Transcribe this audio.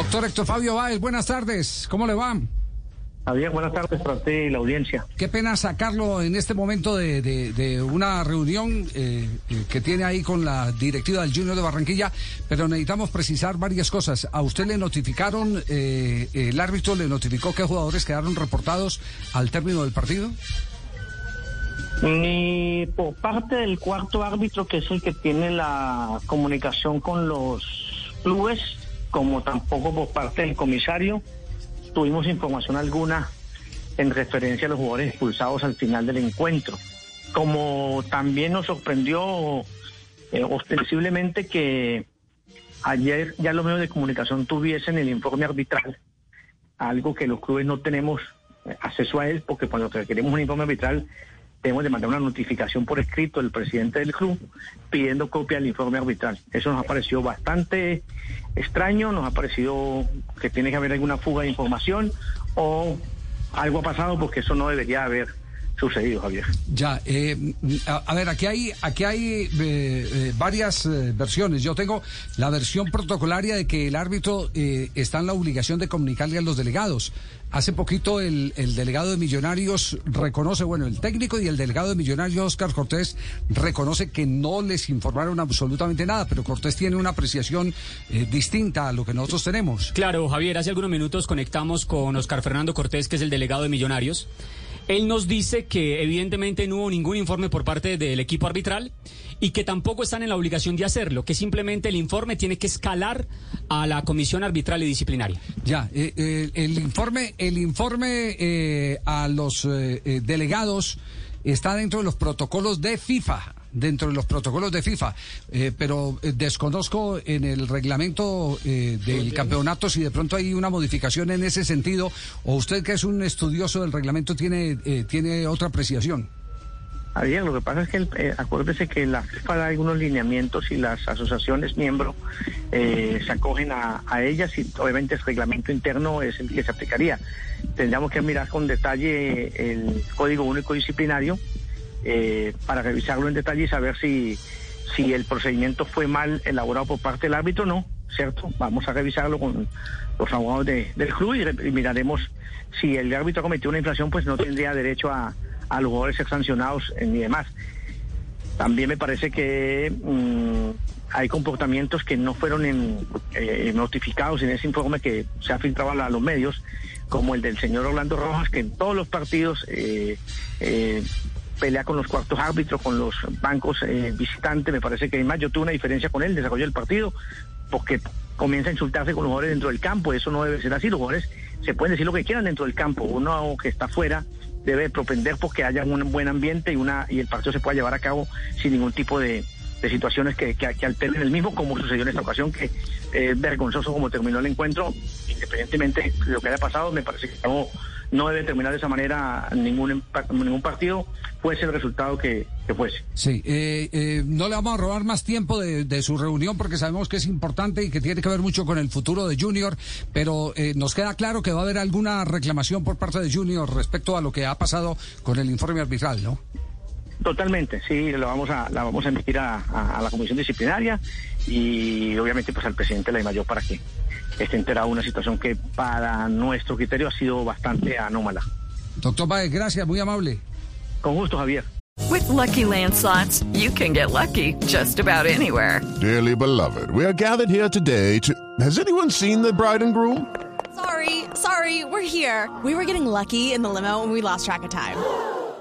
Doctor Héctor Fabio Báez, buenas tardes. ¿Cómo le va? Javier, buenas tardes para usted y la audiencia. Qué pena sacarlo en este momento de, de- de una reunión eh, eh, que tiene ahí con la directiva del Junior de Barranquilla, pero necesitamos precisar varias cosas. ¿A usted le notificaron, eh, el árbitro le notificó qué jugadores quedaron reportados al término del partido? Ni por parte del cuarto árbitro, que es el que tiene la comunicación con los clubes, como tampoco por parte del comisario, tuvimos información alguna en referencia a los jugadores expulsados al final del encuentro. Como también nos sorprendió eh, ostensiblemente que ayer ya los medios de comunicación tuviesen el informe arbitral, algo que los clubes no tenemos eh, acceso a él, porque cuando queremos un informe arbitral debemos de mandar una notificación por escrito del presidente del club pidiendo copia del informe arbitral. Eso nos ha parecido bastante extraño, nos ha parecido que tiene que haber alguna fuga de información o algo ha pasado porque eso no debería haber sucedido, Javier. Ya, eh, a, a ver, aquí hay, aquí hay eh, eh, varias eh, versiones. Yo tengo la versión protocolaria de que el árbitro eh, está en la obligación de comunicarle a los delegados. Hace poquito el, el delegado de Millonarios reconoce, bueno, el técnico y el delegado de Millonarios, Oscar Cortés, reconoce que no les informaron absolutamente nada, pero Cortés tiene una apreciación eh, distinta a lo que nosotros tenemos. Claro, Javier, hace algunos minutos conectamos con Oscar Fernando Cortés, que es el delegado de Millonarios. Él nos dice que evidentemente no hubo ningún informe por parte del equipo arbitral y que tampoco están en la obligación de hacerlo, que simplemente el informe tiene que escalar a la comisión arbitral y disciplinaria. Ya, eh, eh, el informe, el informe eh, a los delegados está dentro de los protocolos de FIFA, dentro de los protocolos de FIFA, eh, pero eh, desconozco en el reglamento eh, del campeonato si de pronto hay una modificación en ese sentido, o usted que es un estudioso del reglamento tiene, eh, tiene otra apreciación. Javier, lo que pasa es que el- eh, acuérdese que la FIFA da algunos lineamientos y las asociaciones miembros eh, se acogen a, a ellas y obviamente el reglamento interno es el que se aplicaría. Tendríamos que mirar con detalle el Código Único Disciplinario eh, para revisarlo en detalle y saber si, si el procedimiento fue mal elaborado por parte del árbitro o no, ¿cierto? Vamos a revisarlo con los abogados de- del club y, re- y miraremos si el árbitro cometió una infracción, pues no tendría derecho a, a los jugadores ser sancionados eh, ni demás. También me parece que mm, hay comportamientos que no fueron en- eh, notificados en ese informe que se ha filtrado a los medios, como el del señor Orlando Rojas, que en todos los partidos eh, eh, pelea con los cuartos árbitros, con los bancos eh, visitantes. Me parece que además yo tuve una diferencia con él, desarrolló el partido, porque comienza a insultarse con los jugadores dentro del campo. Eso no debe ser así. Los jugadores se pueden decir lo que quieran dentro del campo. Uno que está afuera debe propender porque haya un buen ambiente y una y el partido se pueda llevar a cabo sin ningún tipo de, de situaciones que, que, que alteren el mismo, como sucedió en esta ocasión, que es vergonzoso como terminó el encuentro, independientemente de lo que haya pasado, me parece que no, debe terminar de esa manera ningún, ningún partido, fuese el resultado que, fuese. Sí, eh, eh, no le vamos a robar más tiempo de, de su reunión porque sabemos que es importante y que tiene que ver mucho con el futuro de Junior, pero eh, nos queda claro que va a haber alguna reclamación por parte de Junior respecto a lo que ha pasado con el informe arbitral, ¿no? Totalmente, sí, lo vamos a, la vamos a emitir a, a- a la comisión disciplinaria y obviamente pues al presidente de la mayor para que esté enterado de una situación que para nuestro criterio ha sido bastante anómala. Doctor Baez, gracias, muy amable. Con gusto, Javier. With Lucky Land slots, you can get lucky just about anywhere. Dearly beloved, we are gathered here today to. Has anyone seen the bride and groom? Sorry, sorry, we're here. We were getting lucky in the limo and we lost track of time.